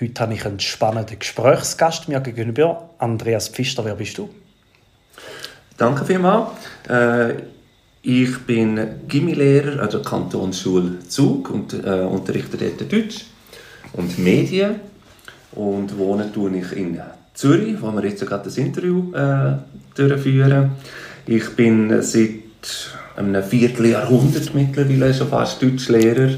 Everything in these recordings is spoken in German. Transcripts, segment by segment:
Heute habe ich einen spannenden Gesprächsgast mir gegenüber. Andreas Pfister, wer bist du? Danke vielmals. Äh, ich bin Gimmilehrer an der Kantonsschule Zug und äh, unterrichte dort Deutsch und Medien und wohne tue ich in Zürich, wo wir jetzt gerade das Interview äh, durchführen. Ich bin seit einem Vierteljahrhundert mittlerweile schon fast Deutschlehrer.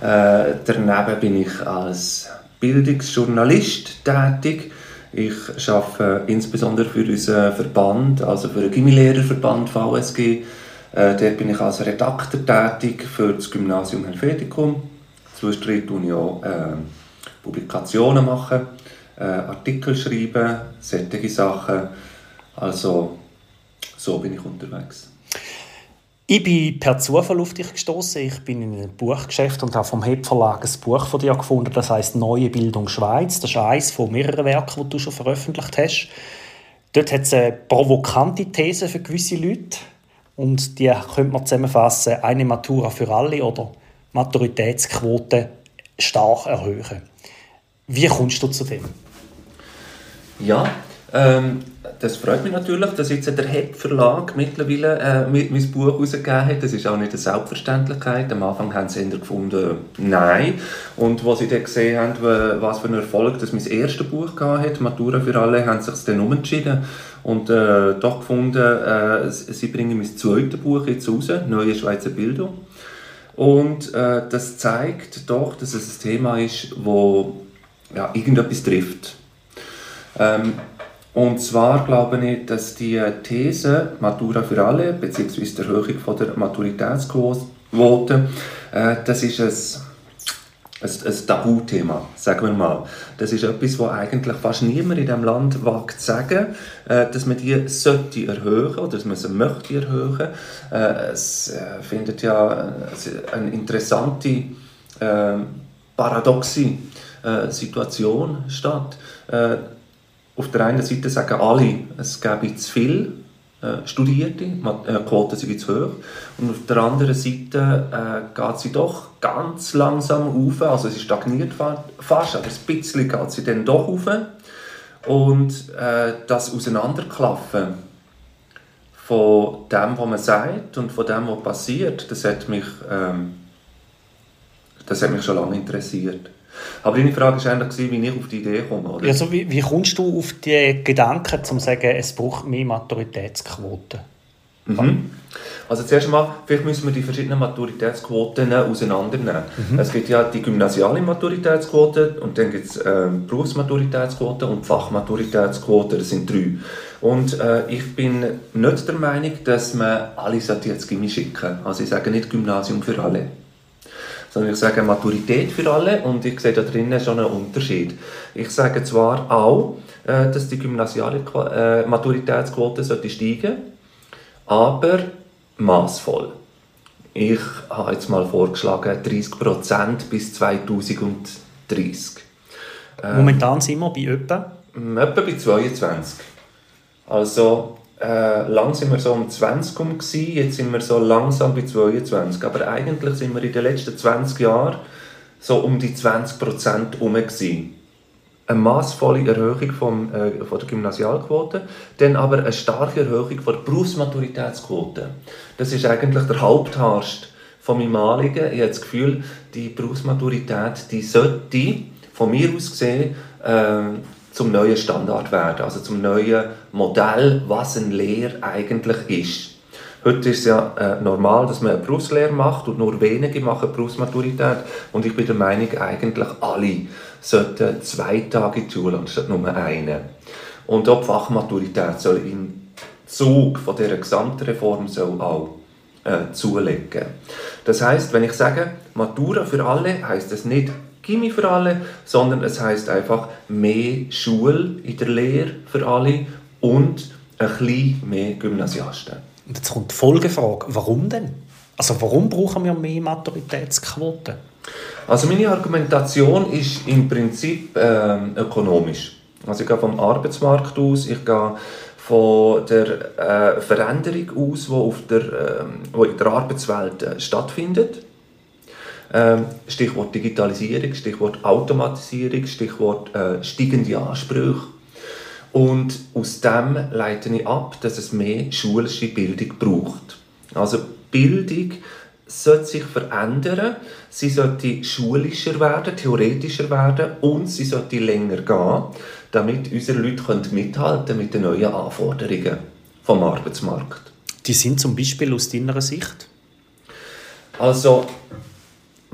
Äh, daneben bin ich als Bildungsjournalist tätig. Ich arbeite insbesondere für unseren Verband, also für den Gymnasiallehrerverband VSG. Äh, dort bin ich als Redakteur tätig für das Gymnasium Helvetikum. Zwischendurch tue ich auch äh, Publikationen machen, äh, Artikel schreiben, solche Sachen. Also so bin ich unterwegs. Ich bin per Zufall auf dich gestoßen. Ich bin in einem Buchgeschäft und habe vom Heb Verlag ein Buch von dir gefunden, das heißt Neue Bildung Schweiz. Das ist eines von mehreren Werken, die du schon veröffentlicht hast. Dort hat es eine provokante These für gewisse Leute und die könnte man zusammenfassen: eine Matura für alle oder Maturitätsquote stark erhöhen. Wie kommst du zu dem? Ja, ähm, das freut mich natürlich, dass jetzt der Hepp Verlag mittlerweile äh, mein Buch herausgegeben hat. Das ist auch nicht eine Selbstverständlichkeit. Am Anfang haben sie gefunden, nein. Und als sie dann gesehen haben, was für einen Erfolg das mein erstes Buch hatte, Matura für alle, haben sie sich dann umentschieden und äh, doch gefunden, äh, sie bringen mein zweites Buch jetzt raus, Neue Schweizer Bildung. Und äh, das zeigt doch, dass es ein Thema ist, wo ja, irgendetwas trifft. Ähm, und zwar glaube ich, dass die These Matura für alle, beziehungsweise die Erhöhung von der Maturitätsquote, äh, das ist ein, ein, ein Tabuthema, sagen wir mal. Das ist etwas, was eigentlich fast niemand in diesem Land wagt zu sagen, äh, dass man die sollte erhöhen oder dass man sie möchte erhöhen. Äh, es äh, findet ja eine interessante, äh, paradoxe äh, Situation statt äh, auf der einen Seite sagen alle, es gäbe zu viele äh, Studierte, die äh, Quoten sind zu hoch. Und auf der anderen Seite äh, geht sie doch ganz langsam auf, also sie stagniert fast, aber ein bisschen geht sie dann doch auf. Und äh, das Auseinanderklaffen von dem, was man sagt und von dem, was passiert, das hat mich, ähm, das hat mich schon lange interessiert. Aber deine Frage war eigentlich, wie ich auf die Idee komme, oder? Also wie, wie kommst du auf die Gedanken, um zu sagen, es braucht mehr Maturitätsquoten? Mhm. Also zuerst einmal, vielleicht müssen wir die verschiedenen Maturitätsquoten auseinandernehmen. Mhm. Es gibt ja die gymnasiale Maturitätsquote und dann gibt es äh, Berufsmaturitätsquote und Fachmaturitätsquote, das sind drei. Und äh, ich bin nicht der Meinung, dass man alle jetzt Gymnasium schicken Also ich sage nicht Gymnasium für alle sondern ich sage Maturität für alle und ich sehe da drinnen schon einen Unterschied. Ich sage zwar auch, äh, dass die gymnasiale äh, Maturitätsquote sollte steigen, aber maßvoll. Ich habe jetzt mal vorgeschlagen 30% bis 2030. Ähm, Momentan sind wir bei etwa? Etwa bei 22. Also äh, lang sind wir so um 20 herum, jetzt sind wir so langsam bei 22. Aber eigentlich sind wir in den letzten 20 Jahren so um die 20 Prozent herum. Eine massvolle Erhöhung vom, äh, von der Gymnasialquote, dann aber eine starke Erhöhung von der Berufsmaturitätsquote. Das ist eigentlich der Hauptharst von meinem Anliegen. Ich habe das Gefühl, die Berufsmaturität die sollte von mir aus gesehen äh, zum neuen Standard werden, also zum neuen Modell, was eine Lehre eigentlich ist. Heute ist es ja äh, normal, dass man eine Berufslehre macht und nur wenige machen Berufsmaturität. Und ich bin der Meinung, eigentlich alle sollten zwei Tage in Schule anstatt nur einen. Und auch die Fachmaturität soll im Zug von dieser Gesamtreform soll auch äh, zulegen. Das heißt, wenn ich sage Matura für alle, heißt das nicht Gimmi für alle, sondern es heißt einfach mehr Schule in der Lehre für alle und ein bisschen mehr Gymnasiasten. Und jetzt kommt die Folgefrage, warum denn? Also warum brauchen wir mehr Maturitätsquoten? Also meine Argumentation ist im Prinzip äh, ökonomisch. Also ich gehe vom Arbeitsmarkt aus, ich gehe von der äh, Veränderung aus, die, auf der, äh, die in der Arbeitswelt äh, stattfindet. Ähm, Stichwort Digitalisierung, Stichwort Automatisierung, Stichwort äh, steigende Ansprüche. Und aus dem leite ich ab, dass es mehr schulische Bildung braucht. Also Bildung sollte sich verändern, sie sollte schulischer werden, theoretischer werden und sie sollte länger gehen, damit unsere Leute mithalten mit den neuen Anforderungen vom Arbeitsmarkt. Die sind zum Beispiel aus deiner Sicht? Also,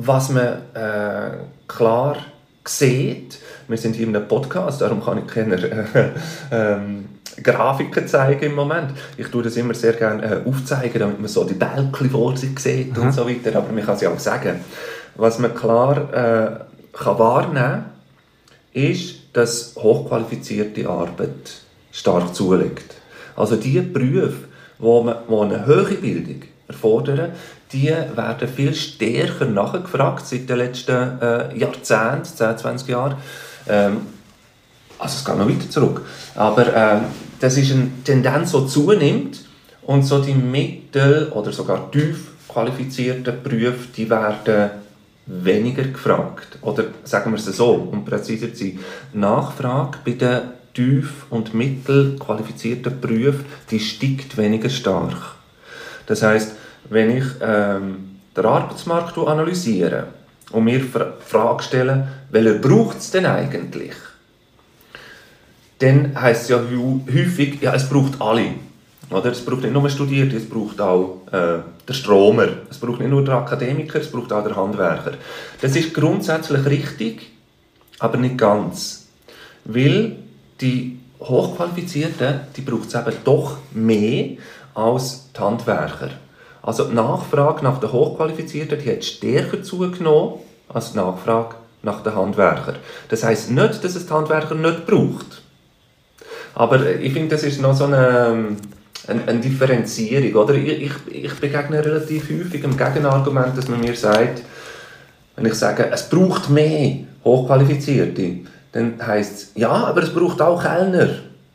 was man äh, klar sieht, wir sind hier in einem Podcast, darum kann ich keine äh, ähm, Grafiken zeigen im Moment. Ich tue das immer sehr gerne äh, aufzeigen, damit man so die Bälkchen vor sich sieht mhm. und so weiter, aber man kann es ja auch sagen. Was man klar äh, kann wahrnehmen ist, dass hochqualifizierte Arbeit stark zulegt. Also die Berufe, wo man wo eine höhere Bildung erfordern, die werden viel stärker nachgefragt seit den letzten äh, Jahrzehnten, 10, 20 Jahren. Ähm, also es geht noch weiter zurück. Aber äh, das ist eine Tendenz, die zunimmt und so die mittel- oder sogar tief qualifizierten Berufe, die werden weniger gefragt. Oder sagen wir es so, um präziser zu sein, Nachfrage bei den tief- und mittel qualifizierten Berufen, die steigt weniger stark. Das heißt, wenn ich ähm, den Arbeitsmarkt analysiere und mir die Frage stelle, welcher braucht es denn eigentlich? dann heisst es ja häufig, ja, es braucht alle. Oder? Es braucht nicht nur Studierte, es braucht auch äh, der Stromer. Es braucht nicht nur der Akademiker, es braucht auch der Handwerker. Das ist grundsätzlich richtig, aber nicht ganz. Weil die Hochqualifizierten, die braucht es eben doch mehr als die Handwerker. Also die Nachfrage nach den Hochqualifizierten, die hat stärker zugenommen als die Nachfrage nach den Handwerkern. Das heißt nicht, dass es die Handwerker nicht braucht. Aber ich finde, das ist noch so eine, eine, eine Differenzierung. Oder? Ich, ich, begegne relativ häufig dem Gegenargument, dass man mir sagt, wenn ich sage, es braucht mehr Hochqualifizierte, dann heisst es, ja, aber es braucht auch Kellner.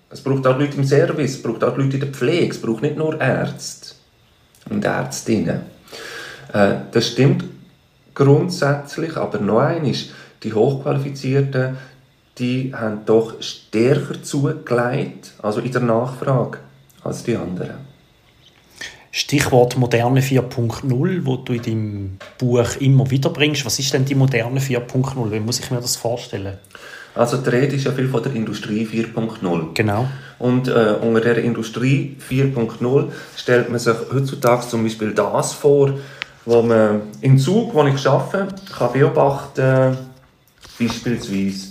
Es braucht auch Leute im Service, es braucht auch Leute in der Pflege, es braucht nicht nur Ärzte und Ärztinnen. Äh, das stimmt grundsätzlich, aber noch eines, die Hochqualifizierten, die haben doch stärker zugelegt, also in der Nachfrage, als die anderen. Stichwort Moderne 4.0, wo du in deinem Buch immer wieder bringst. Was ist denn die Moderne 4.0? Wie muss ich mir das vorstellen? Also die Rede ist ja viel von der Industrie 4.0. Genau. Und äh, unter der Industrie 4.0 stellt man sich heutzutage zum Beispiel das vor, wo man im Zug, wo ich arbeite, kann beobachten, beispielsweise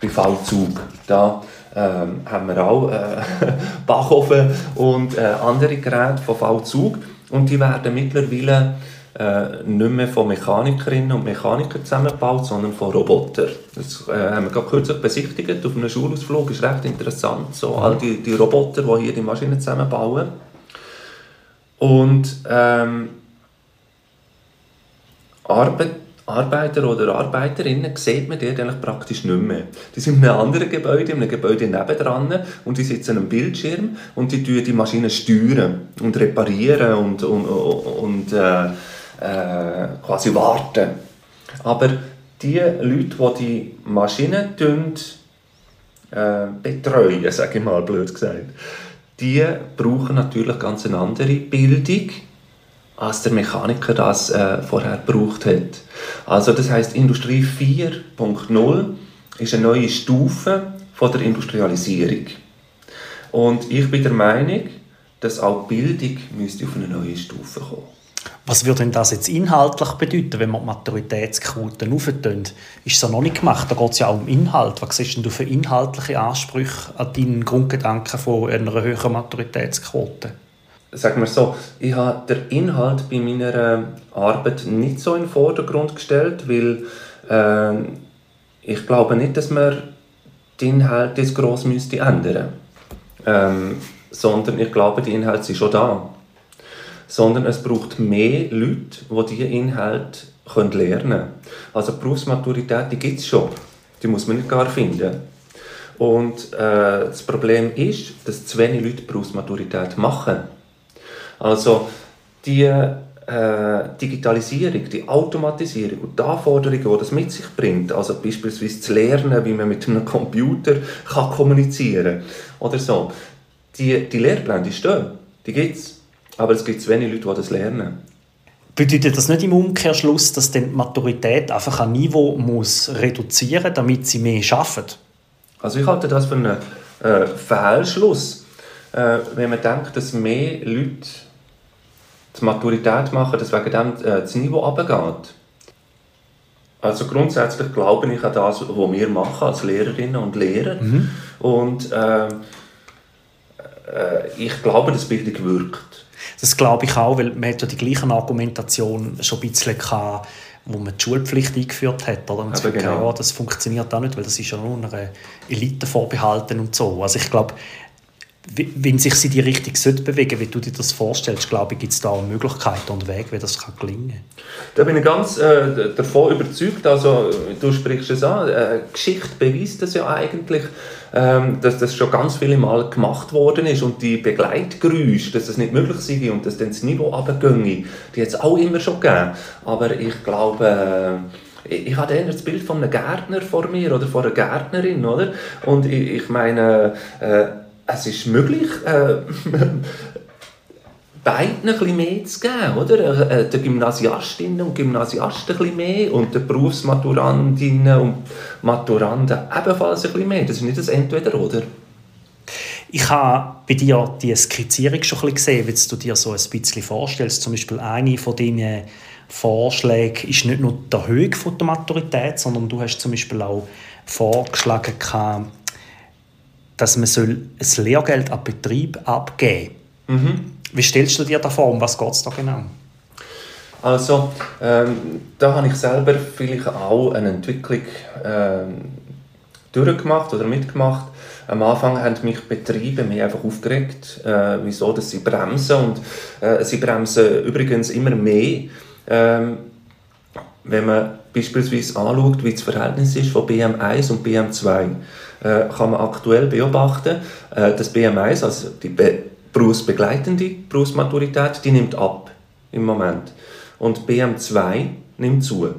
bei V-Zug. Da ähm, haben wir auch äh, Backofen und äh, andere Geräte von V-Zug und die werden mittlerweile äh, nicht mehr von Mechanikerinnen und Mechanikern zusammengebaut, sondern von Robotern. Das äh, haben wir gerade kürzlich besichtigt auf einem Schulausflug, ist recht interessant, so all die, die Roboter, die hier die Maschinen zusammenbauen. Und ähm, Arbeit Arbeiter oder Arbeiterinnen sieht man dort eigentlich praktisch nicht mehr. Die sind in einem anderen Gebäude, in einem Gebäude nebendran und die sitzen am Bildschirm und die steuern die Maschinen steuern und reparieren und, und, und äh, äh, quasi warten. Aber die Leute, die die Maschinen äh, betreuen, sage ich mal blöd gesagt, die brauchen natürlich ganz eine andere Bildung als der Mechaniker das äh, vorher gebraucht hat. Also das heißt, Industrie 4.0 ist eine neue Stufe von der Industrialisierung. Und ich bin der Meinung, dass auch Bildung müsste auf eine neue Stufe kommen. Was würde denn das jetzt inhaltlich bedeuten, wenn man die Maturitätsquoten auftönen? Ist es ja noch nicht gemacht, da geht es ja auch um Inhalt. Was siehst du für inhaltliche Ansprüche an deinen Grundgedanken von einer höheren Maturitätsquote? Sagen wir so, ich habe den Inhalt bei meiner Arbeit nicht so in den Vordergrund gestellt, weil äh, ich glaube nicht, dass man die Inhalte jetzt gross müsste ändern ähm, sondern ich glaube, die Inhalte sind schon da. Sondern es braucht mehr Leute, die diese Inhalte können lernen können. Also die Berufsmaturität, die gibt es schon. Die muss man nicht gar finden. Und äh, das Problem ist, dass zu wenig Leute Berufsmaturität machen. Also die äh, Digitalisierung, die Automatisierung und die Anforderungen, die das mit sich bringt, also beispielsweise zu lernen, wie man mit einem Computer kann kommunizieren oder so, die, die Lehrpläne, die stehen, die gibt es. Aber es gibt zu wenig Leute, die das lernen. Bedeutet das nicht im Umkehrschluss, dass die Maturität einfach ein Niveau muss reduzieren muss, damit sie mehr schaffen? Also ich halte das für einen äh, Fehlschluss, äh, wenn man denkt, dass mehr Leute die Maturität machen, dass wegen dem äh, das Niveau runtergeht. Also grundsätzlich glaube ich an das, was wir machen als Lehrerinnen und Lehrer. Mhm. Und äh, äh, ich glaube, dass Bildung wirkt. Das glaube ich auch, weil man hat ja die gleiche Argumentation schon ein bisschen gehabt, wo man die Schulpflicht eingeführt hat. Oder? Und genau. ja, das funktioniert auch nicht, weil das ist ja nur einer Elite vorbehalten und so. Also ich glaube, wenn sich sie die Richtung bewegen wie du dir das vorstellst, glaube ich, gibt es da Möglichkeiten und Wege, wie das kann gelingen kann. Da bin ich ganz äh, davon überzeugt. Also, du sprichst es an, äh, Geschichte beweist das ja eigentlich, ähm, dass das schon ganz viele Mal gemacht worden ist und die Begleitgeräusche, dass das nicht möglich sei und dass dann das Niveau runtergehe, die hat es auch immer schon gegeben. Aber ich glaube... Äh, ich habe eher das Bild von einem Gärtner vor mir oder von einer Gärtnerin, oder? Und ich, ich meine, äh, es ist möglich, äh, beiden bisschen mehr zu geben, oder? Äh, den Gymnasiastinnen und Gymnasiasten bisschen mehr und den Berufsmaturandinnen und Maturanden ebenfalls bisschen mehr. Das ist nicht das Entweder-Oder. Ich habe bei dir die Skizzierung schon ein bisschen gesehen, wie du dir so ein bisschen vorstellst. Zum Beispiel eine von deinen Vorschlägen ist nicht nur die Höhe der Maturität, sondern du hast zum Beispiel auch vorgeschlagen, dass man ein Lehrgeld an Betrieb abgeben soll. Mhm. Wie stellst du dir das vor? Um was geht es da genau? Also, ähm, da habe ich selber vielleicht auch eine Entwicklung ähm, durchgemacht oder mitgemacht. Am Anfang haben mich Betriebe mich einfach aufgeregt, äh, wieso dass sie bremsen. Und äh, sie bremsen übrigens immer mehr, ähm, wenn man beispielsweise anschaut, wie das Verhältnis ist von BM1 und BM2 äh, kann man aktuell beobachten, äh, dass BM1, also die Be berufsbegleitende Berufsmaturität, die nimmt ab im Moment. Und BM2 nimmt zu.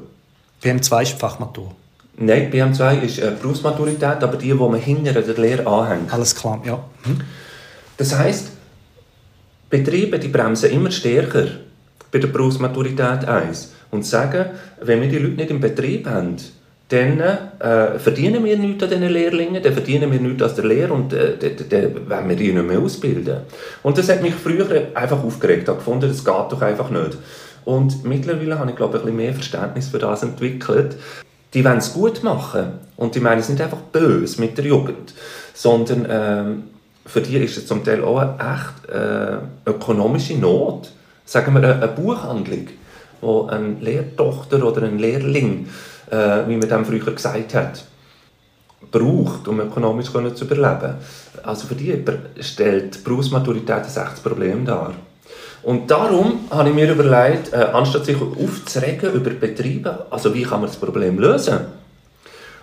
BM2 ist Fachmatur? Nein, BM2 ist äh, Berufsmaturität, aber die, die man hinter der Lehre anhängt. Alles klar, ja. Mhm. Das heisst, Betriebe die bremsen immer stärker bei der Berufsmaturität 1 und sagen, wenn wir die Leute nicht im Betrieb haben, dann äh, verdienen wir nichts an diesen Lehrlingen, dann verdienen wir nichts aus der Lehre und äh, dann wollen wir die nicht mehr ausbilden. Und das hat mich früher einfach aufgeregt. Habe gefunden, das geht doch einfach nicht. Und mittlerweile habe ich, glaube ich, ein bisschen mehr Verständnis für das entwickelt. Die wollen es gut machen und die meinen es nicht einfach böse mit der Jugend, sondern ähm, für die ist es zum Teil auch eine echt äh, ökonomische Not. Sagen wir eine, eine Buchhandlung, wo eine Lehrtochter oder ein Lehrling äh, wie man dem früher gesagt hat, braucht, um ökonomisch zu überleben. Also für die stellt die Berufsmaturität ein echtes Problem dar. Und darum habe ich mir überlegt, äh, anstatt sich aufzuregen über Betriebe, also wie kann man das Problem lösen?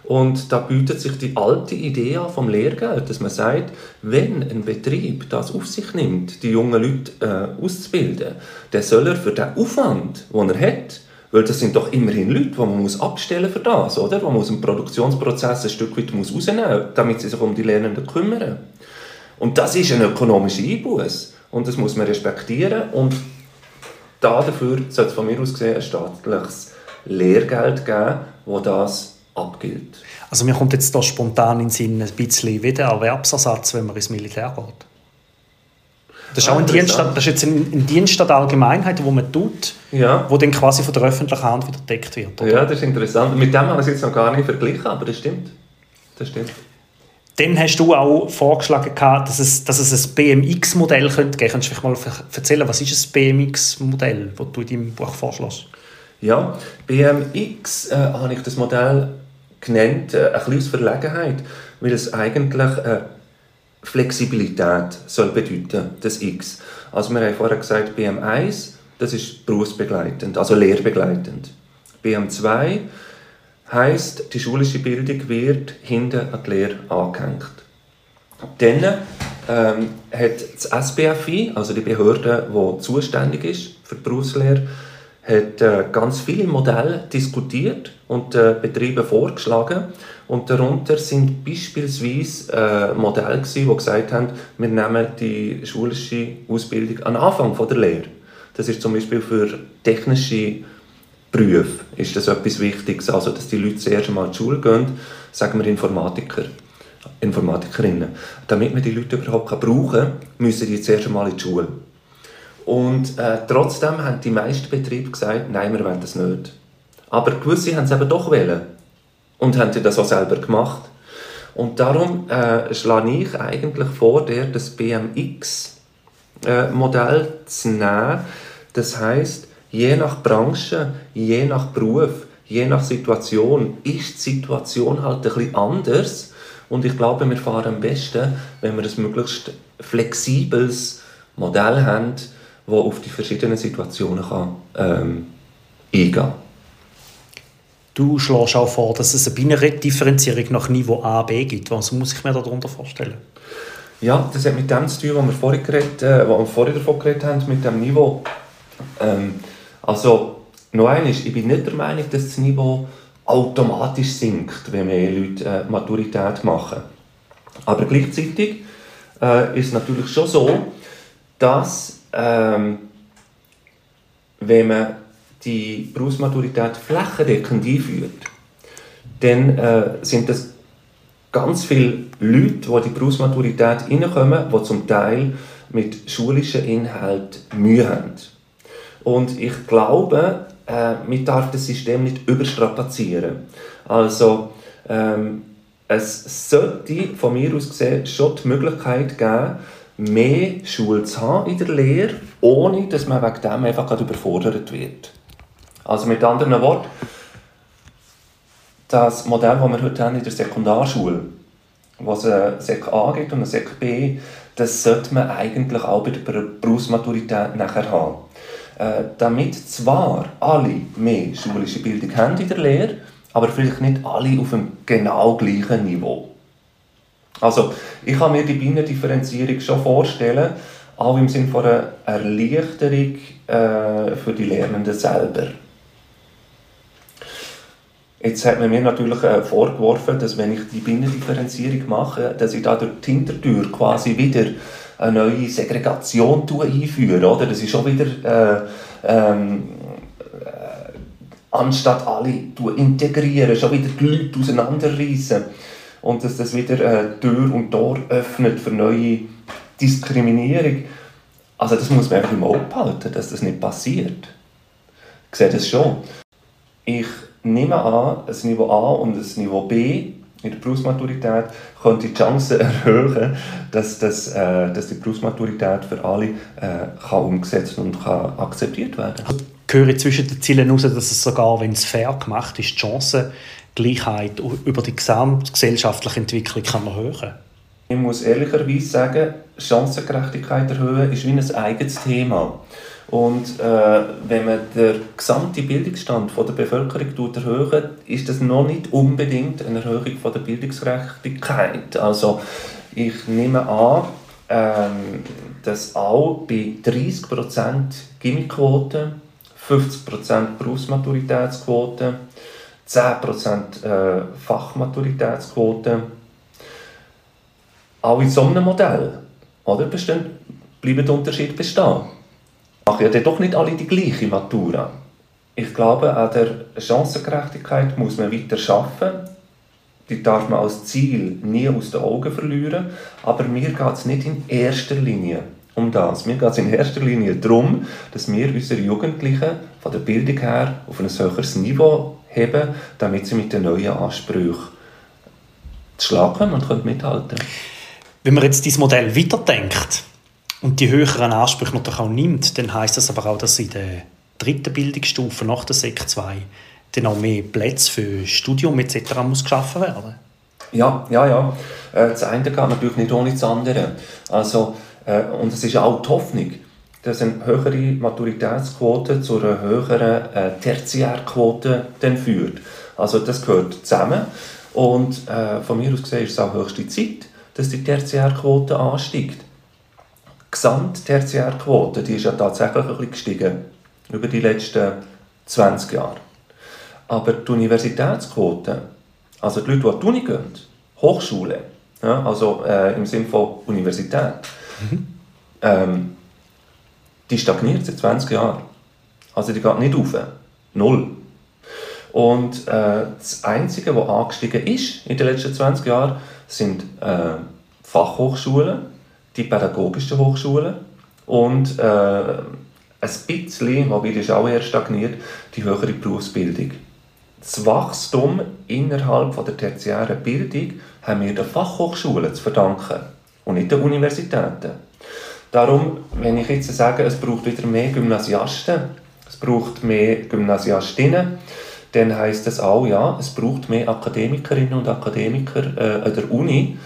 Und da bietet sich die alte Idee vom Lehrgeld, dass man sagt, wenn ein Betrieb das auf sich nimmt, die jungen Leute äh, auszubilden, dann soll er für den Aufwand, den er hat, weil das sind doch immerhin Leute, die man muss abstellen für das, oder? Man muss im Produktionsprozess ein Stück weit muss rausnehmen, damit sie sich um die Lernenden kümmern. Und das ist ein ökonomischer Einbuß. Und das muss man respektieren. Und dafür sollte es von mir aus gesehen ein staatliches Lehrgeld geben, das das abgilt. Also mir kommt jetzt da spontan in den Sinn ein bisschen wie der Erwerbsersatz, wenn man ins Militär geht. Das ist auch ein Dienst, das ist jetzt ein, ein Dienst der Allgemeinheit, wo man tut, ja. wo dann quasi von der öffentlichen Hand wieder deckt wird. Oder? Ja, das ist interessant. Mit dem haben wir es jetzt noch gar nicht verglichen, aber das stimmt. Das stimmt. Dann hast du auch vorgeschlagen, dass es, dass es ein BMX-Modell könnte geben. Kannst du vielleicht mal erzählen, was ist ein BMX-Modell, das du in deinem Buch vorschlägst? Ja, BMX äh, habe ich das Modell genannt, äh, ein bisschen aus Verlegenheit, weil es eigentlich äh, Flexibilität soll bedeuten, das X. Also wir haben vorher gesagt, BM1, das ist berufsbegleitend, also lehrbegleitend. BM2 heißt, die schulische Bildung wird hinter an die Lehre angehängt. Dann ähm, hat das SBFI, also die Behörde, die zuständig ist für die Berufslehre, hat äh, ganz viele Modelle diskutiert und äh, Betriebe vorgeschlagen. Und darunter sind beispielsweise äh, Modelle, gewesen, die gesagt haben, wir nehmen die schulische Ausbildung am Anfang von der Lehre. Das ist zum Beispiel für technische Berufe ist das etwas Wichtiges, also dass die Leute zuerst einmal in die Schule gehen, sagen wir Informatiker, Informatikerinnen. Damit man die Leute überhaupt brauchen kann, müssen die zuerst einmal in die Schule. Und äh, trotzdem haben die meisten Betriebe gesagt, nein, wir wollen das nicht. Aber gewisse haben es eben doch wollen und haben das auch selber gemacht. Und darum äh, schlage ich eigentlich vor, dir das BMX-Modell äh, zu nehmen. Das heißt, je nach Branche, je nach Beruf, je nach Situation ist die Situation halt ein bisschen anders. Und ich glaube, wir fahren am besten, wenn wir ein möglichst flexibles Modell haben, das auf die verschiedenen Situationen kann, ähm, eingehen kann. Du schlägst auch vor, dass es eine binäre Differenzierung nach Niveau A, B gibt. Was muss ich mir darunter vorstellen? Ja, das hat mit dem zu tun, was wir vorhin, geredet, äh, was wir vorhin davon geredet haben, mit dem Niveau. Ähm, also, noch eines, ich bin nicht der Meinung, dass das Niveau automatisch sinkt, wenn mehr Leute äh, Maturität machen. Aber gleichzeitig äh, ist es natürlich schon so, dass ähm, wenn man die Berufsmaturität flächendeckend einführt, dann äh, sind das ganz viele Leute, die in die Berufsmaturität hineinkommen, die zum Teil mit schulischen Inhalten Mühe haben. Und ich glaube, äh, man darf das System nicht überstrapazieren. Also, ähm, es sollte von mir aus gesehen schon die Möglichkeit geben, mehr Schule zu haben in der Lehre, ohne dass man wegen dem einfach überfordert wird. Also mit anderen Worten, das Modell, das wir heute haben in der Sekundarschule, was eine Sek A gibt und eine Sek B, das sollte man eigentlich auch bei der Berufsmaturität nachher haben. Äh, damit zwar alle mehr schulische Bildung haben in der Lehre, aber vielleicht nicht alle auf einem genau gleichen Niveau. Also, ich kann mir die Binnendifferenzierung schon vorstellen, auch im Sinne von einer Erleichterung äh, für die Lernenden selber. Jetzt hat man mir natürlich äh, vorgeworfen, dass wenn ich die Binnendifferenzierung mache, dass ich da durch die Hintertür quasi wieder eine neue Segregation einführe. Oder? Das ist schon wieder, äh, ähm, äh, anstatt alle integrieren, schon wieder die Leute auseinanderreißen. Und dass das wieder äh, Tür und Tor öffnet für neue Diskriminierung. Also das muss man einfach im Auge behalten, dass das nicht passiert. Ich sehe das schon. Ich nehme an, ein Niveau A und ein Niveau B in der Berufsmaturität könnte die Chance erhöhen, dass, das, äh, dass die Berufsmaturität für alle äh, kann umgesetzt und kann akzeptiert werden kann. Ich höre zwischen den Zielen heraus, dass es sogar, wenn es fair gemacht ist, die Chancengleichheit über die gesamtgesellschaftliche Entwicklung kann erhöhen Ich muss ehrlicherweise sagen, Chancengerechtigkeit erhöhen ist wie ein eigenes Thema. Und äh, wenn man den gesamten Bildungsstand der Bevölkerung erhöht, ist das noch nicht unbedingt eine Erhöhung der Bildungsgerechtigkeit. Also ich nehme an, ähm, dass auch bei 30% Gimmiquote, 50% Berufsmaturitätsquote, 10% äh, Fachmaturitätsquote, auch in so einem Modell oder, bestehen, bleiben die Unterschiede bestehen machen ja doch nicht alle die gleiche Matura. Ich glaube, an der Chancengerechtigkeit muss man weiter arbeiten. Die darf man als Ziel nie aus den Augen verlieren. Aber mir geht es nicht in erster Linie um das. Mir geht es in erster Linie darum, dass wir unsere Jugendlichen von der Bildung her auf ein höheres Niveau heben, damit sie mit den neuen Ansprüchen zu schlagen und mithalten können. Wenn man jetzt dieses Modell weiterdenkt, und die höheren Ansprüche natürlich auch nimmt, dann heißt das aber auch, dass in der dritten Bildungsstufe nach der Sek 2 dann auch mehr Plätze für Studium etc. muss geschaffen werden. Ja, ja, ja. Äh, das eine geht natürlich nicht ohne das andere. Also, äh, und es ist auch die Hoffnung, dass eine höhere Maturitätsquote zu einer höheren äh, Tertiärquote dann führt. Also das gehört zusammen. Und äh, von mir aus gesehen ist es auch höchste Zeit, dass die Tertiärquote ansteigt. Die Gesamttertiärquote die ist ja tatsächlich ein bisschen gestiegen über die letzten 20 Jahre. Aber die Universitätsquote, also die Leute, die an die Uni gehen, Hochschule, ja, also äh, im Sinne von Universität, mhm. ähm, die stagniert seit 20 Jahren. Also die geht nicht auf. Null. Und äh, das Einzige, was angestiegen ist in den letzten 20 Jahren, sind äh, Fachhochschulen, die pädagogischen Hochschulen und äh, ein bisschen, wobei das auch eher stagniert, die höhere Berufsbildung. Das Wachstum innerhalb von der tertiären Bildung haben wir den Fachhochschulen zu verdanken und nicht den Universitäten. Darum, wenn ich jetzt sage, es braucht wieder mehr Gymnasiasten, es braucht mehr Gymnasiastinnen, dann heißt das auch, ja, es braucht mehr Akademikerinnen und Akademiker äh, an der Uni.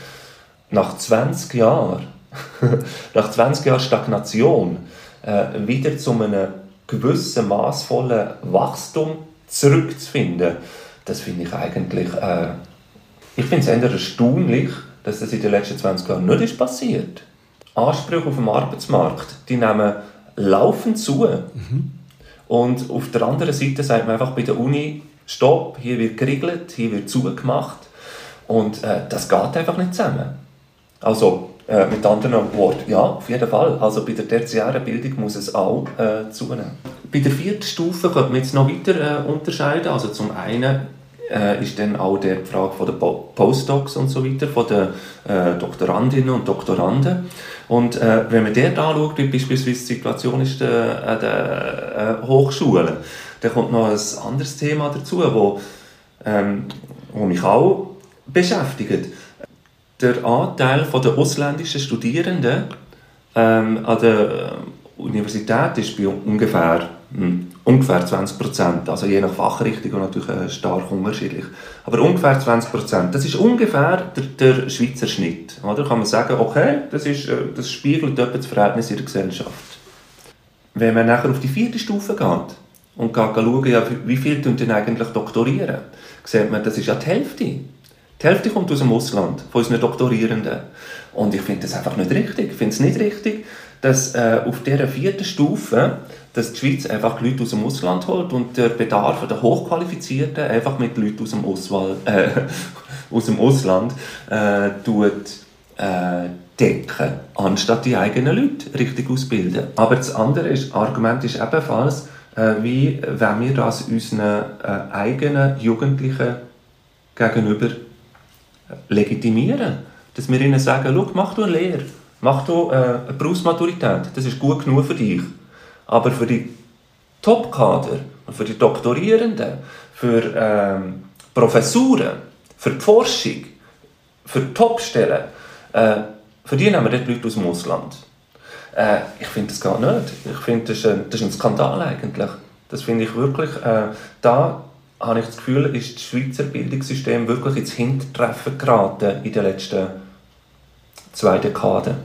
Nach 20 Jahren, nach 20 Jahren Stagnation, äh, wieder zu einem gewissen maßvollen Wachstum zurückzufinden, das finde ich eigentlich, äh, ich finde es eher erstaunlich, dass das in den letzten 20 Jahren nicht ist passiert. Ansprüche auf dem Arbeitsmarkt, die nehmen laufend zu. Mhm. Und auf der anderen Seite sagt man einfach bei der Uni, stopp, hier wird geregelt, hier wird zugemacht. Und äh, das geht einfach nicht zusammen. Also, äh, mit anderen Worten, ja, auf jeden Fall. Also bei der tertiären Bildung muss es auch äh, zunehmen. Bei der vierten Stufe könnte man jetzt noch weiter äh, unterscheiden. Also zum einen äh, ist dann auch die Frage von den Postdocs und so weiter, von den äh, Doktorandinnen und Doktoranden. Und äh, wenn man dort anschaut, wie beispielsweise die Situation ist äh, an den Hochschulen, dann kommt noch ein anderes Thema dazu, wo, ähm, wo mich auch beschäftigt der Anteil der ausländischen Studierenden ähm, an der äh, Universität ist bei ungefähr, hm, ungefähr 20 Prozent. Also je nach Fachrichtung und natürlich äh, stark unterschiedlich. Aber ungefähr 20 Prozent. Das ist ungefähr der, der Schweizer Schnitt. Oder kann man sagen, okay, das, ist, äh, das spiegelt etwa das Verhältnis in der Gesellschaft. Wenn man nachher auf die vierte Stufe geht und geht schauen, ja, wie viele denn eigentlich doktorieren, sieht man, das ist ja die Hälfte. Die Hälfte kommt aus dem Ausland, von unseren Doktorierenden. Und ich finde das einfach nicht richtig. Ich finde es nicht richtig, dass äh, auf dieser vierten Stufe dass die Schweiz einfach Leute aus dem Ausland holt und der Bedarf der Hochqualifizierten einfach mit Leuten aus dem, Auswahl, äh, aus dem Ausland äh, tut, äh, decken, anstatt die eigenen Leute richtig ausbilden. Aber das andere ist, Argument ist ebenfalls, äh, wie wenn wir das unseren äh, eigenen Jugendlichen gegenüber legitimieren. Dass wir ihnen sagen, Schau, mach du eine Lehre, mach du äh, eine Berufsmaturität, das ist gut genug für dich. Aber für die Top-Kader, für die Doktorierenden, für ähm, Professuren, für die Forschung, für die Topstellen, äh, für die nehmen wir dort Leute aus dem Ausland. Äh, ich finde das gar nicht. Ich finde, das, das, ist ein Skandal eigentlich. Das finde ich wirklich, äh, da habe ich das Gefühl, ist das Schweizer Bildungssystem wirklich ins Hintertreffen geraten in den letzten zwei Dekaden.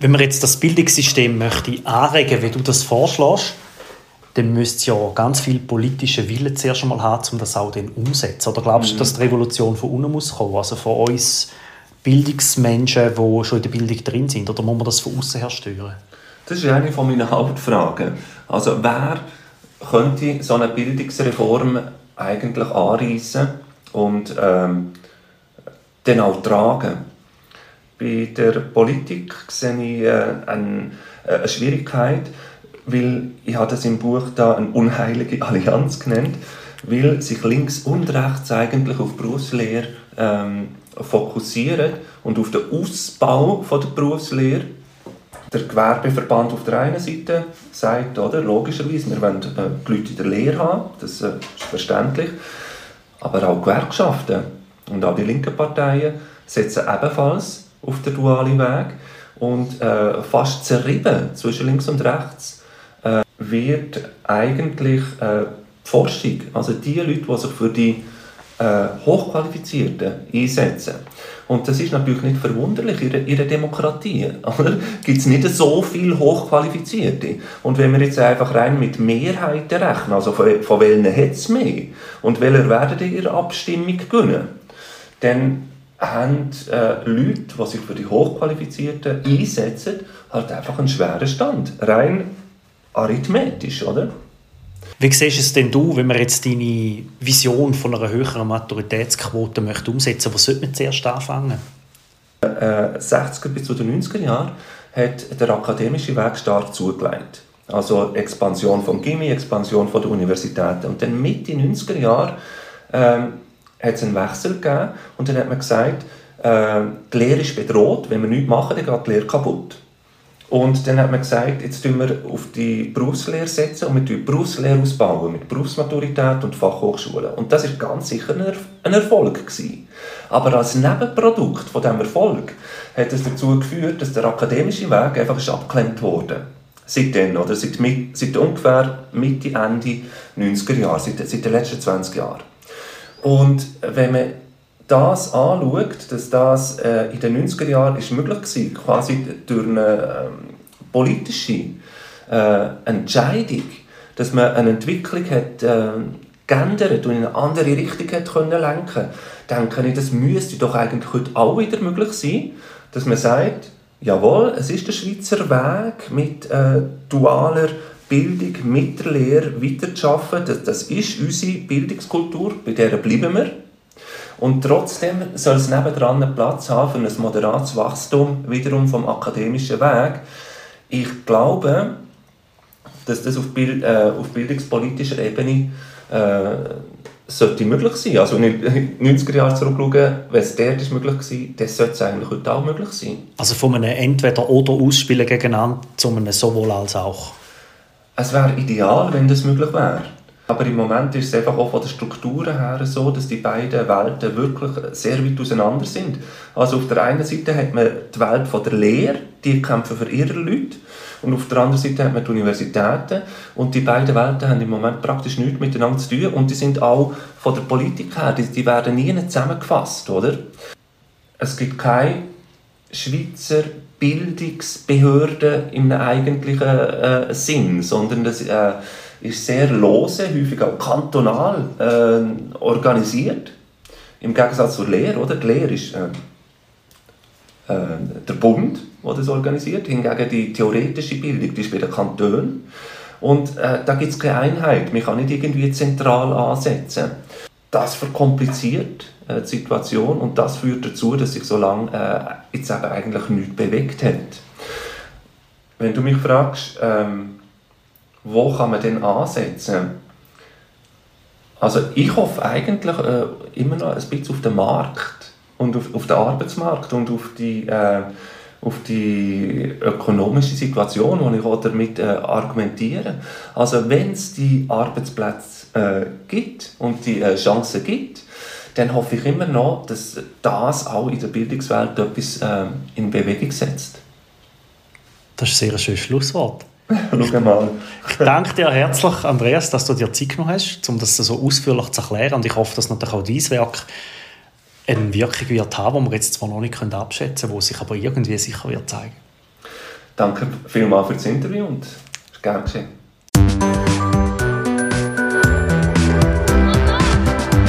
Wenn man jetzt das Bildungssystem möchte anregen, wie du das vorschlägst, dann müsste ja ganz viel politische Wille zuerst einmal haben, um das auch dann umzusetzen. Oder glaubst du, mhm. dass die Revolution von unten muss kommen, also von uns Bildungsmenschen, die schon in der Bildung drin sind, oder muss man das von außen her steuern? Das ist eine meiner Hauptfragen. Also wer könnte so eine Bildungsreform eigentlich anreißen und ähm, dann auch tragen. Bei der Politik sehe ich äh, eine, äh, eine Schwierigkeit, weil ich habe das im Buch da eine unheilige Allianz genannt, weil sich links und rechts eigentlich auf Berufslehre ähm, fokussieren und auf den Ausbau von der Berufslehre der Gewerbeverband auf der einen Seite sagt, oder, logischerweise, wir wollen äh, die Leute in der Lehre haben, das äh, ist verständlich, aber auch Gewerkschaften und auch die linken Parteien setzen ebenfalls auf den dualen Weg und äh, fast zerrieben zwischen links und rechts äh, wird eigentlich äh, Forschung, also die Leute, die sich für die äh, Hochqualifizierten einsetzen. Und das ist natürlich nicht verwunderlich in einer Demokratie. Gibt es nicht so viele Hochqualifizierte. Und wenn wir jetzt einfach rein mit Mehrheiten rechnen, also von, von welchen hat es mehr und welche werden in ihrer Abstimmung gewinnen, dann haben äh, Leute, die sich für die Hochqualifizierten einsetzen, halt einfach einen schweren Stand. Rein arithmetisch, oder? Wie siehst es denn du, wenn man jetzt deine Vision von einer höheren Maturitätsquote möchte umsetzen möchte? Wo sollte man zuerst anfangen? Äh, 60er bis zu den 90er Jahren hat der akademische Weg stark zugelegt. Also Expansion von Gimmi, Expansion von der Universitäten. Und dann Mitte 90er Jahre ähm, hat es einen Wechsel gegeben und dann hat man gesagt, äh, die Lehre ist bedroht, wenn wir nichts machen, dann geht die Lehre kaputt. Und dann hat man gesagt, jetzt setzen wir auf die Berufslehre setzen und wir die Berufslehre ausbauen mit Berufsmaturität und Fachhochschulen. Und das ist ganz sicher ein Erfolg gewesen. Aber als Nebenprodukt von diesem Erfolg hat es dazu geführt, dass der akademische Weg einfach ist abgeklemmt wurde. Seitdem, oder seit, seit ungefähr Mitte, Ende 90er Jahre, seit, seit den letzten 20 Jahren. Und wenn man das anschaut, dass das äh, in den 90er Jahren ist möglich war, quasi durch eine ähm, politische äh, Entscheidung, dass man eine Entwicklung hat äh, geändert und in eine andere Richtung hat können lenken denke ich, das müsste doch eigentlich heute auch wieder möglich sein, dass man sagt, jawohl, es ist der Schweizer Weg mit äh, dualer Bildung, mit der Lehre weiterzuarbeiten. Das, das ist unsere Bildungskultur, bei der bleiben wir. Und trotzdem soll es nebendran einen Platz haben für ein moderates Wachstum wiederum vom akademischen Weg. Ich glaube, dass das auf, Bild, äh, auf bildungspolitischer Ebene äh, sollte möglich sein. Also in den 90er Jahren zurückschauen, wenn es dort ist möglich war, dann sollte es eigentlich heute auch möglich sein. Also von einem Entweder-Oder-Ausspielen gegeneinander zu einem sowohl als auch? Es wäre ideal, wenn das möglich wäre. Aber im Moment ist es einfach auch von den Strukturen her so, dass die beiden Welten wirklich sehr weit auseinander sind. Also auf der einen Seite hat man die Welt von der Lehre, die kämpfen für ihre Leute. Und auf der anderen Seite hat man die Universitäten. Und die beiden Welten haben im Moment praktisch nichts miteinander zu tun. Und die sind auch von der Politik her, die, die werden nie zusammengefasst, oder? Es gibt keine Schweizer Bildungsbehörde im eigentlichen äh, Sinn, sondern das äh, ist sehr lose, häufig auch kantonal äh, organisiert. Im Gegensatz zur Lehre, oder? Die Lehre ist äh, äh, der Bund, der das organisiert. Hingegen die theoretische Bildung, die ist bei den Kantonen. Und äh, da gibt es keine Einheit. Man kann nicht irgendwie zentral ansetzen. Das verkompliziert äh, Situation und das führt dazu, dass sich so lange äh, jetzt eben eigentlich nichts bewegt hat. Wenn du mich fragst, ähm, wo kann man denn ansetzen? Also ich hoffe eigentlich äh, immer noch ein bisschen auf den Markt und auf, auf den Arbeitsmarkt und auf die, äh, auf die ökonomische Situation, die ich auch damit äh, argumentiere. Also wenn es die Arbeitsplätze äh, gibt und die äh, Chancen gibt, dann hoffe ich immer noch, dass das auch in der Bildungswelt etwas äh, in Bewegung setzt. Das ist ein sehr schönes Schlusswort. Schau mal. ich danke dir herzlich, Andreas, dass du dir Zeit genommen hast, um das so ausführlich zu erklären. Und ich hoffe, dass natürlich auch dein Werk eine Wirkung wird haben, die wir jetzt zwar noch nicht abschätzen können, die sich aber irgendwie sicher wird zeigen. Danke vielmals für das Interview und es ist gerne geschehen.